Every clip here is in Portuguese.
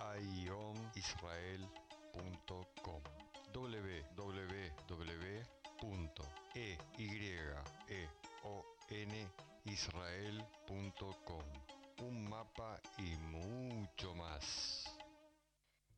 ionisrael.com www.eyeonisrael.com Un mapa y mucho más.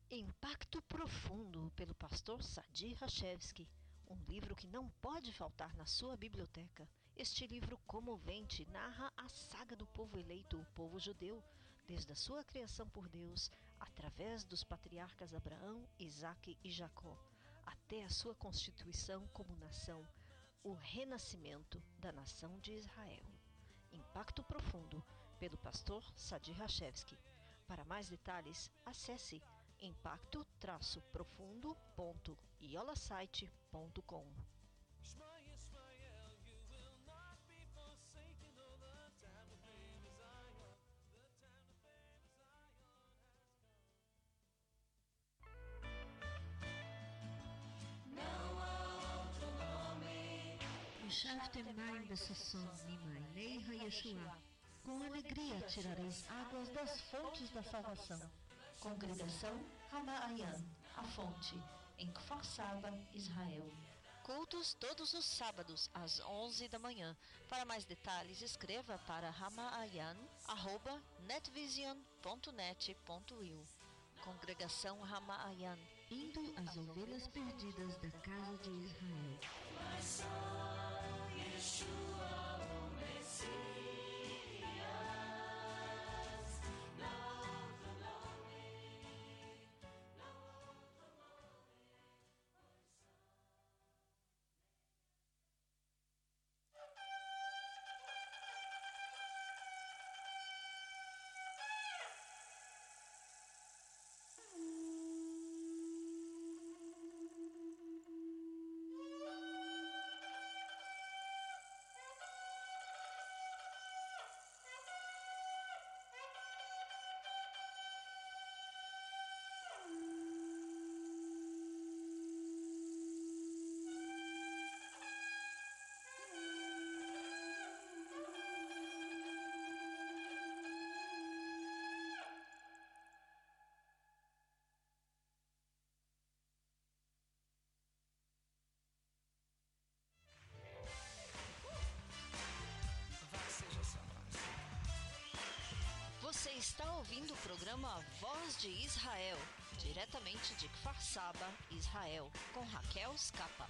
Impacto Profundo, pelo pastor Sadi Rachevski. Um livro que não pode faltar na sua biblioteca. Este livro comovente narra a saga do povo eleito, o povo judeu, desde a sua criação por Deus, através dos patriarcas Abraão, Isaque e Jacó, até a sua constituição como nação, o renascimento da nação de Israel. Impacto Profundo, pelo pastor Sadi Rachevski. Para mais detalhes, acesse impacto-profundo.iolasite.com. Shaftemai Bessasson Nimainei Hayeshua. Com alegria tirareis águas das fontes da salvação. Congregação Ramaayan, a fonte, em Kfar Saba, Israel. Cultos todos os sábados, às 11 da manhã. Para mais detalhes, escreva para ramaayan.netvision.net.il Congregação Ramaayan, indo às ovelhas perdidas da casa de Israel. Você está ouvindo o programa Voz de Israel, diretamente de Kfar Saba, Israel, com Raquel Scapa.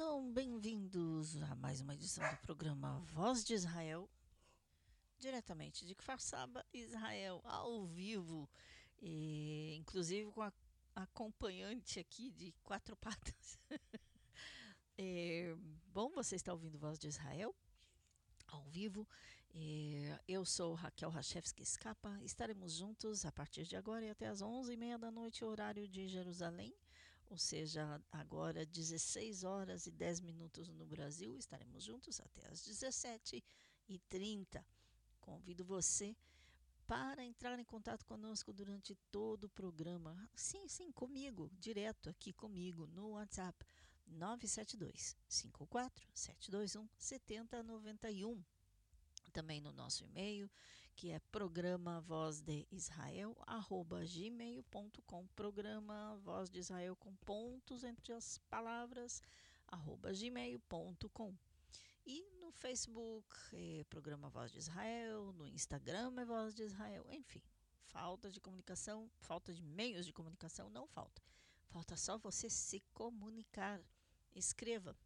Shalom, bem-vindos a mais uma edição do programa Voz de Israel, diretamente de Kfar Saba, Israel, ao vivo, e, inclusive com a acompanhante aqui de quatro patas. é, bom, você está ouvindo Voz de Israel ao vivo. É, eu sou Raquel Rachevski Escapa. Estaremos juntos a partir de agora e até às 11h30 da noite, horário de Jerusalém ou seja, agora 16 horas e 10 minutos no Brasil. Estaremos juntos até às 17h30. Convido você para entrar em contato conosco durante todo o programa. Sim, sim, comigo, direto aqui comigo no WhatsApp 972 54 721 7091. Também no nosso e-mail que é programa Voz de Israel, arroba gmail.com, programa Voz de Israel com pontos entre as palavras, arroba gmail.com. E no Facebook, é, programa Voz de Israel, no Instagram é Voz de Israel, enfim, falta de comunicação, falta de meios de comunicação, não falta. Falta só você se comunicar. Escreva.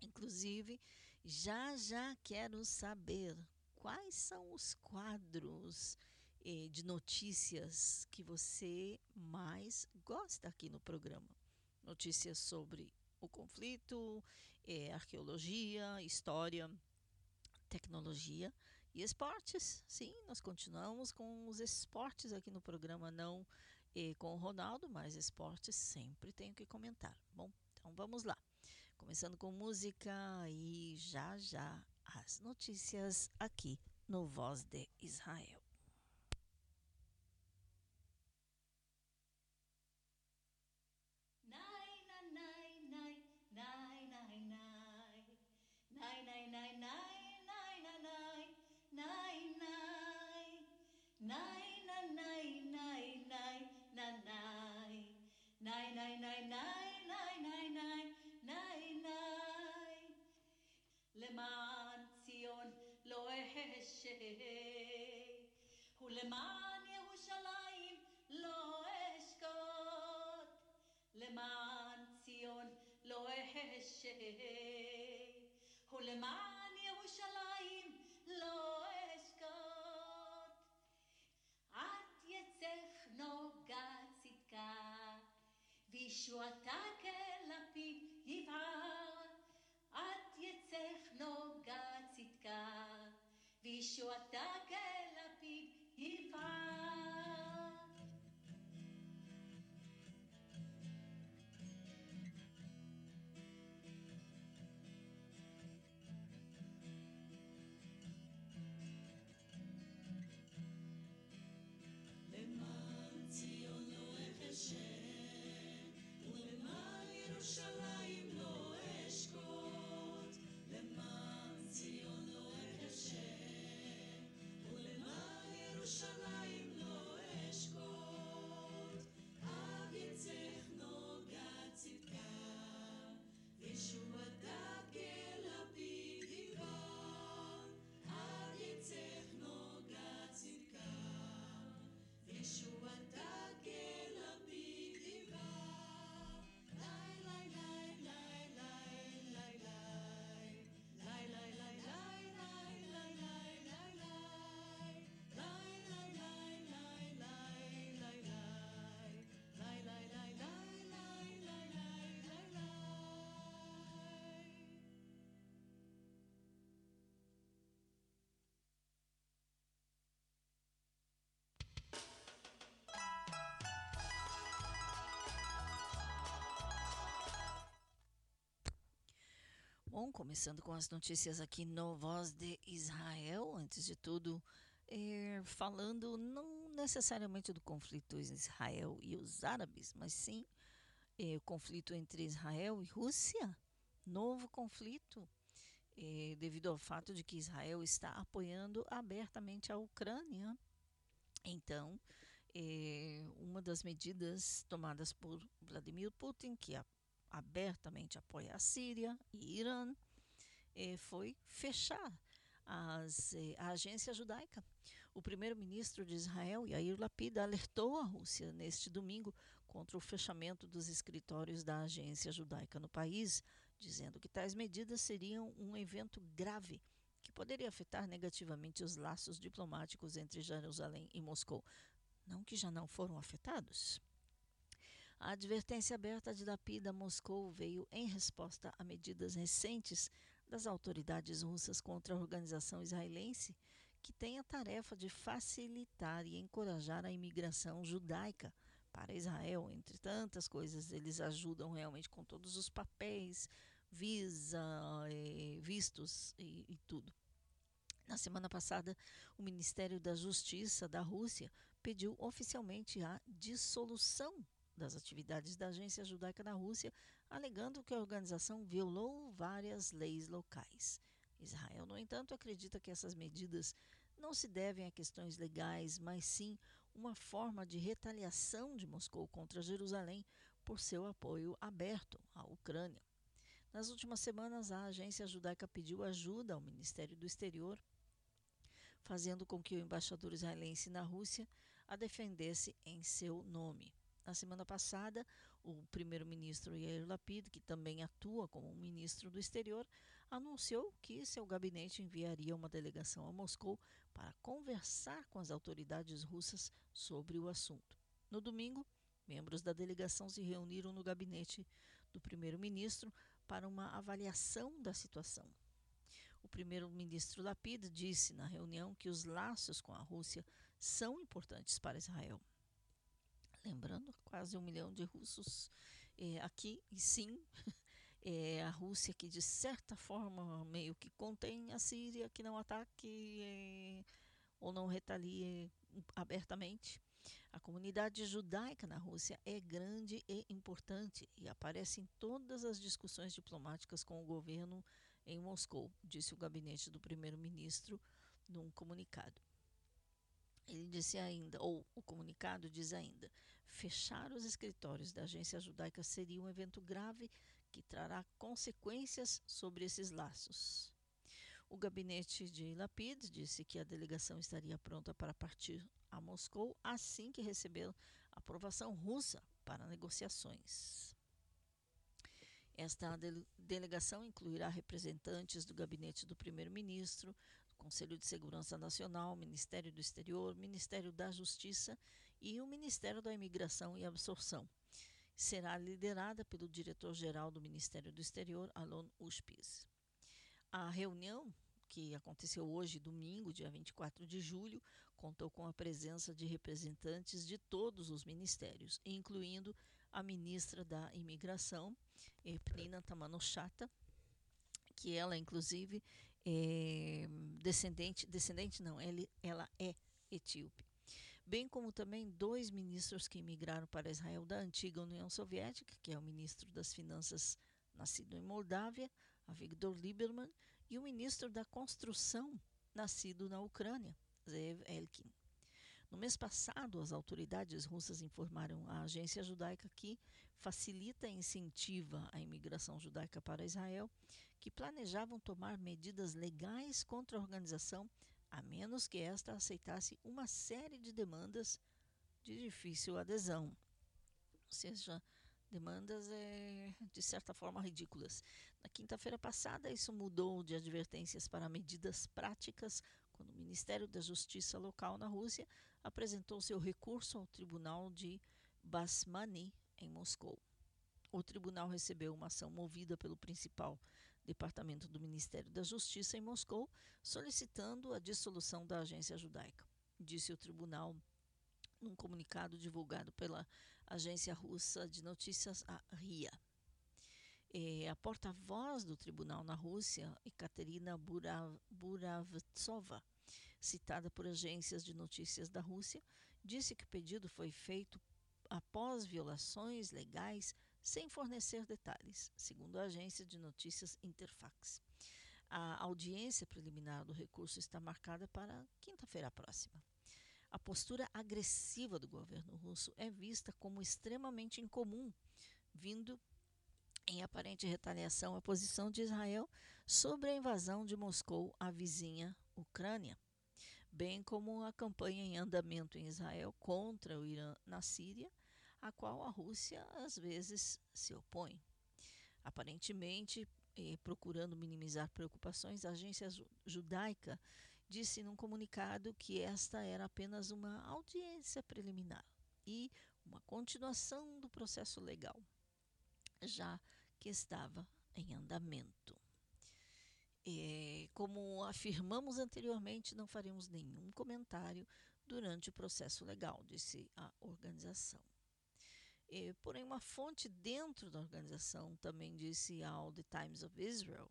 Inclusive, já já quero saber quais são os quadros eh, de notícias que você mais gosta aqui no programa. Notícias sobre o conflito, eh, arqueologia, história, tecnologia e esportes. Sim, nós continuamos com os esportes aqui no programa, não eh, com o Ronaldo, mas esportes sempre tenho que comentar. Bom, então vamos lá. Começando com música e já já as notícias aqui no Voz de Israel. למען ציון לא אשב, ולמען ירושלים לא אשקוט, למען ציון לא אשב, ולמען ירושלים לא אשקוט. את יצך נוגה צדקה, וישועתה כלפיד bicho ataca. Bom, começando com as notícias aqui no Voz de Israel, antes de tudo, eh, falando não necessariamente do conflito entre Israel e os árabes, mas sim eh, o conflito entre Israel e Rússia, novo conflito, eh, devido ao fato de que Israel está apoiando abertamente a Ucrânia. Então, uma das medidas tomadas por Vladimir Putin, que abertamente apoia a Síria e Irã, eh, foi fechar as, eh, a agência judaica. O primeiro-ministro de Israel, Yair Lapid, alertou a Rússia neste domingo contra o fechamento dos escritórios da agência judaica no país, dizendo que tais medidas seriam um evento grave que poderia afetar negativamente os laços diplomáticos entre Jerusalém e Moscou. Não que já não foram afetados. A advertência aberta de Lapida a Moscou veio em resposta a medidas recentes das autoridades russas contra a organização israelense, que tem a tarefa de facilitar e encorajar a imigração judaica para Israel. Entre tantas coisas, eles ajudam realmente com todos os papéis, visa, eh, vistos e, e tudo. Na semana passada, o Ministério da Justiça da Rússia pediu oficialmente a dissolução das atividades da Agência Judaica na Rússia, alegando que a organização violou várias leis locais. Israel, no entanto, acredita que essas medidas não se devem a questões legais, mas sim uma forma de retaliação de Moscou contra Jerusalém por seu apoio aberto à Ucrânia. Nas últimas semanas, a agência judaica pediu ajuda ao Ministério do Exterior, fazendo com que o embaixador israelense na Rússia a defendesse em seu nome. Na semana passada, o primeiro-ministro Yair Lapid, que também atua como ministro do exterior, anunciou que seu gabinete enviaria uma delegação a Moscou para conversar com as autoridades russas sobre o assunto. No domingo, membros da delegação se reuniram no gabinete do primeiro-ministro para uma avaliação da situação. O primeiro-ministro Lapid disse na reunião que os laços com a Rússia são importantes para Israel. Lembrando, quase um milhão de russos é, aqui, e sim, é a Rússia que de certa forma meio que contém a Síria, que não ataque é, ou não retalie abertamente. A comunidade judaica na Rússia é grande e importante e aparece em todas as discussões diplomáticas com o governo em Moscou, disse o gabinete do primeiro-ministro num comunicado. Ele disse ainda, ou o comunicado diz ainda, fechar os escritórios da agência judaica seria um evento grave que trará consequências sobre esses laços. O gabinete de Lapid disse que a delegação estaria pronta para partir a Moscou assim que receber aprovação russa para negociações. Esta delegação incluirá representantes do gabinete do primeiro-ministro, Conselho de Segurança Nacional, Ministério do Exterior, Ministério da Justiça e o Ministério da Imigração e Absorção. Será liderada pelo diretor-geral do Ministério do Exterior, Alon Uspis. A reunião, que aconteceu hoje, domingo, dia 24 de julho, contou com a presença de representantes de todos os ministérios, incluindo a ministra da Imigração, Prina Tamanochata, que ela, inclusive, é descendente, descendente não, ela é etíope. Bem como também dois ministros que emigraram para Israel da antiga União Soviética, que é o ministro das Finanças nascido em Moldávia, Avigdor Lieberman, e o ministro da Construção, nascido na Ucrânia, Zev Elkin. No mês passado, as autoridades russas informaram à agência judaica que facilita e incentiva a imigração judaica para Israel, que planejavam tomar medidas legais contra a organização, a menos que esta aceitasse uma série de demandas de difícil adesão. Ou seja, demandas é, de certa forma ridículas. Na quinta-feira passada, isso mudou de advertências para medidas práticas quando o Ministério da Justiça local na Rússia apresentou seu recurso ao Tribunal de Basmani, em Moscou. O tribunal recebeu uma ação movida pelo principal departamento do Ministério da Justiça em Moscou, solicitando a dissolução da agência judaica, disse o tribunal num comunicado divulgado pela agência russa de notícias a RIA. É, a porta-voz do tribunal na Rússia, Ekaterina Burav Buravtsova, citada por agências de notícias da Rússia, disse que o pedido foi feito após violações legais sem fornecer detalhes, segundo a agência de notícias Interfax. A audiência preliminar do recurso está marcada para quinta-feira próxima. A postura agressiva do governo russo é vista como extremamente incomum, vindo em aparente retaliação à posição de Israel sobre a invasão de Moscou à vizinha Ucrânia, bem como a campanha em andamento em Israel contra o Irã na Síria, a qual a Rússia às vezes se opõe. Aparentemente, eh, procurando minimizar preocupações, a agência judaica disse num comunicado que esta era apenas uma audiência preliminar e uma continuação do processo legal, já que estava em andamento. É, como afirmamos anteriormente, não faremos nenhum comentário durante o processo legal, disse a organização. É, porém, uma fonte dentro da organização também disse ao The Times of Israel,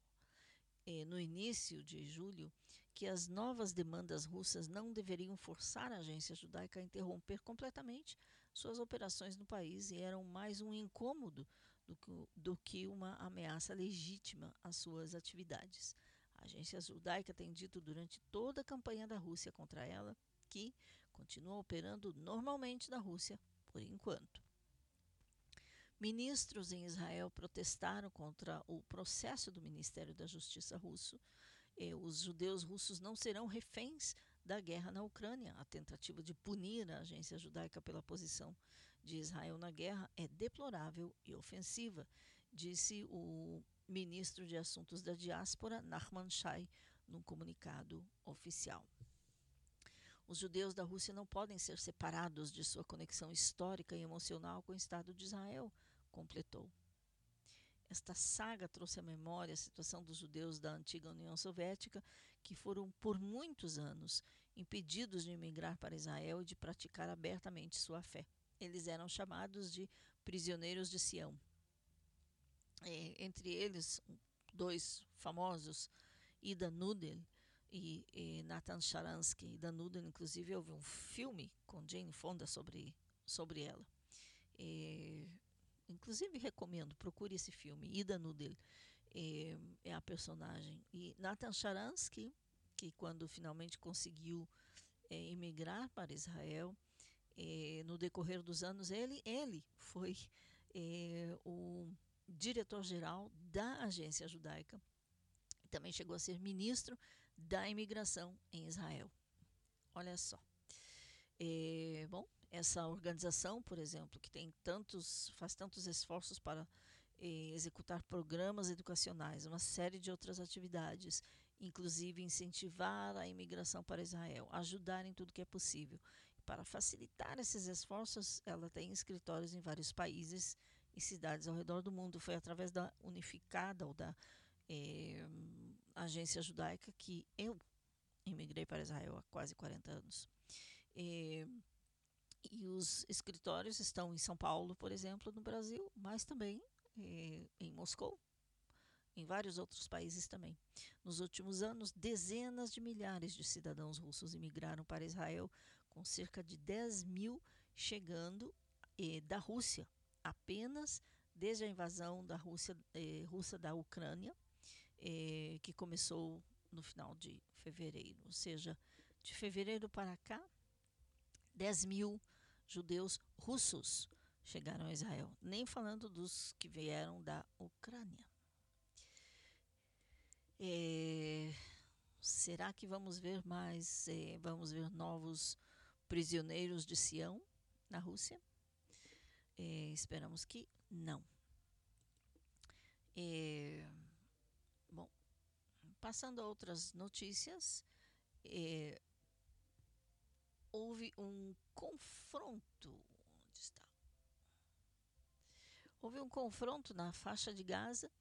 é, no início de julho, que as novas demandas russas não deveriam forçar a agência judaica a interromper completamente suas operações no país e eram mais um incômodo do que, do que uma ameaça legítima às suas atividades. A agência judaica tem dito durante toda a campanha da Rússia contra ela que continua operando normalmente na Rússia por enquanto. Ministros em Israel protestaram contra o processo do Ministério da Justiça russo. E os judeus russos não serão reféns da guerra na Ucrânia. A tentativa de punir a agência judaica pela posição de Israel na guerra é deplorável e ofensiva, disse o ministro de Assuntos da Diáspora, Nachman Shai, num comunicado oficial. Os judeus da Rússia não podem ser separados de sua conexão histórica e emocional com o Estado de Israel, completou. Esta saga trouxe à memória a situação dos judeus da antiga União Soviética, que foram por muitos anos impedidos de emigrar para Israel e de praticar abertamente sua fé. Eles eram chamados de prisioneiros de Sião. É, entre eles, dois famosos, Ida Nudel e, e Nathan Sharansky. Ida Nudel, inclusive, houve um filme com Jane Fonda sobre, sobre ela. É, inclusive, recomendo, procure esse filme. Ida Nudel é, é a personagem. E Nathan Sharansky, que quando finalmente conseguiu é, emigrar para Israel, é, no decorrer dos anos, ele, ele foi é, o diretor-geral da agência judaica. Também chegou a ser ministro da imigração em Israel. Olha só. É, bom, essa organização, por exemplo, que tem tantos, faz tantos esforços para é, executar programas educacionais, uma série de outras atividades, inclusive incentivar a imigração para Israel, ajudar em tudo que é possível. Para facilitar esses esforços, ela tem escritórios em vários países e cidades ao redor do mundo. Foi através da Unificada ou da é, Agência Judaica que eu imigrei para Israel há quase 40 anos. É, e os escritórios estão em São Paulo, por exemplo, no Brasil, mas também é, em Moscou, em vários outros países também. Nos últimos anos, dezenas de milhares de cidadãos russos imigraram para Israel, com cerca de 10 mil chegando eh, da Rússia apenas desde a invasão da Rússia, eh, russa da Ucrânia, eh, que começou no final de fevereiro. Ou seja, de fevereiro para cá, 10 mil judeus russos chegaram a Israel, nem falando dos que vieram da Ucrânia. É, será que vamos ver mais, é, vamos ver novos prisioneiros de Sião na Rússia? É, esperamos que não. É, bom, passando a outras notícias, é, houve um confronto. Onde está? Houve um confronto na faixa de Gaza,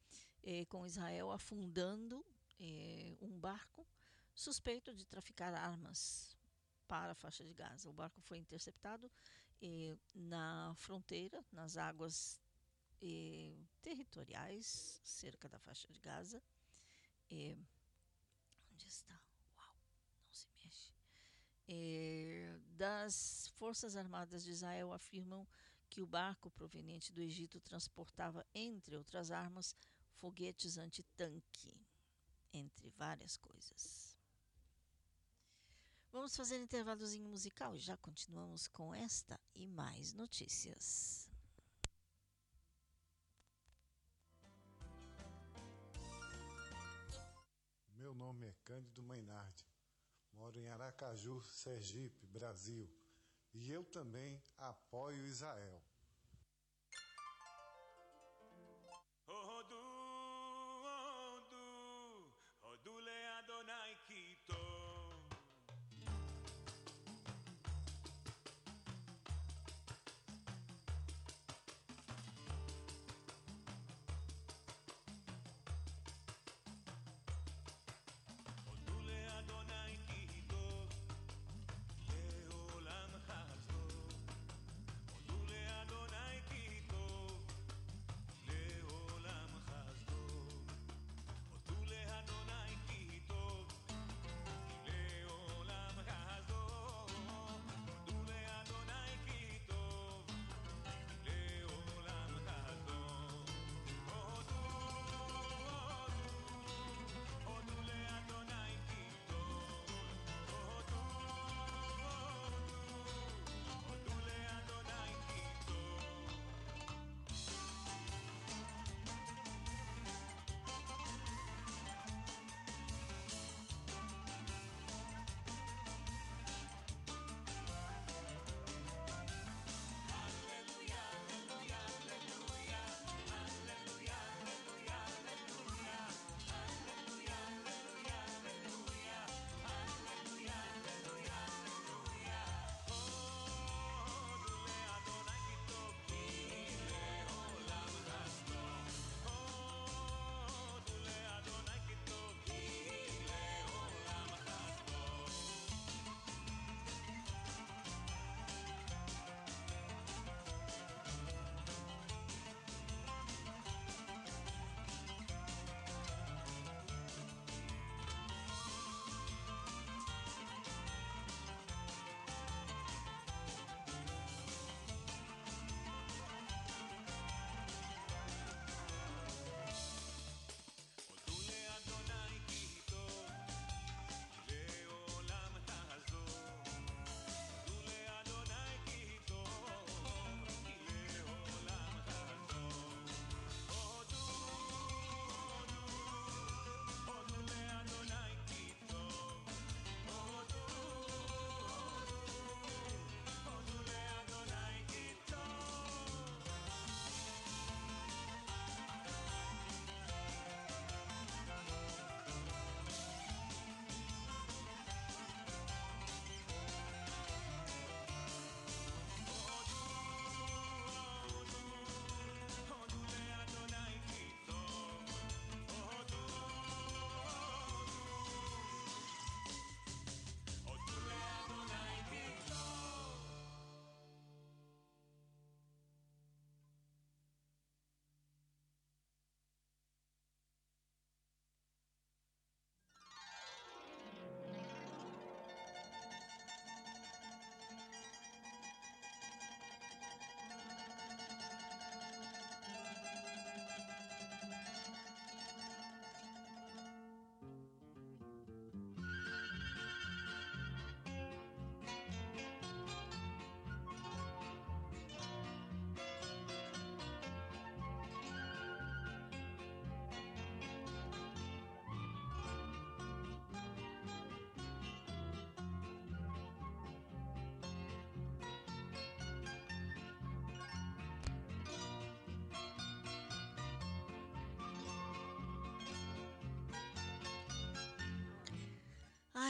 é, com Israel afundando é, um barco suspeito de traficar armas para a faixa de Gaza. O barco foi interceptado eh, na fronteira, nas águas eh, territoriais, cerca da faixa de Gaza. Eh, onde está? Uau, não se mexe. Eh, das Forças Armadas de Israel afirmam que o barco proveniente do Egito transportava, entre outras armas, foguetes antitanque, entre várias coisas. Vamos fazer um intervalozinho musical e já continuamos com esta e mais notícias. Meu nome é Cândido Mainardi. Moro em Aracaju, Sergipe, Brasil. E eu também apoio Israel.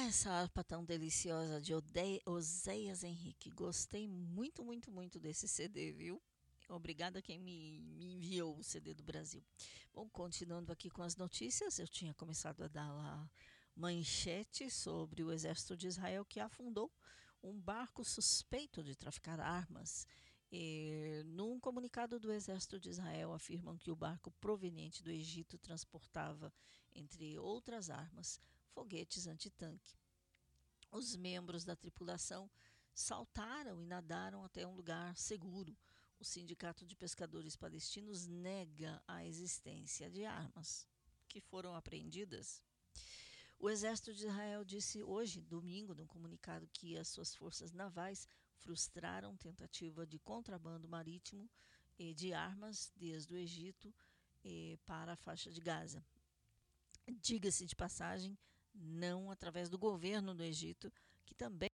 Essa harpa tão deliciosa de Oséias Henrique. Gostei muito, muito, muito desse CD, viu? Obrigada a quem me, me enviou o CD do Brasil. Bom, continuando aqui com as notícias, eu tinha começado a dar lá manchete sobre o exército de Israel que afundou um barco suspeito de traficar armas. E, num comunicado do exército de Israel, afirmam que o barco proveniente do Egito transportava, entre outras armas, foguetes antitanque. Os membros da tripulação saltaram e nadaram até um lugar seguro. O Sindicato de Pescadores Palestinos nega a existência de armas que foram apreendidas. O exército de Israel disse hoje, domingo, num comunicado, que as suas forças navais frustraram tentativa de contrabando marítimo eh, de armas desde o Egito eh, para a faixa de Gaza. Diga-se de passagem, não através do governo do Egito, que também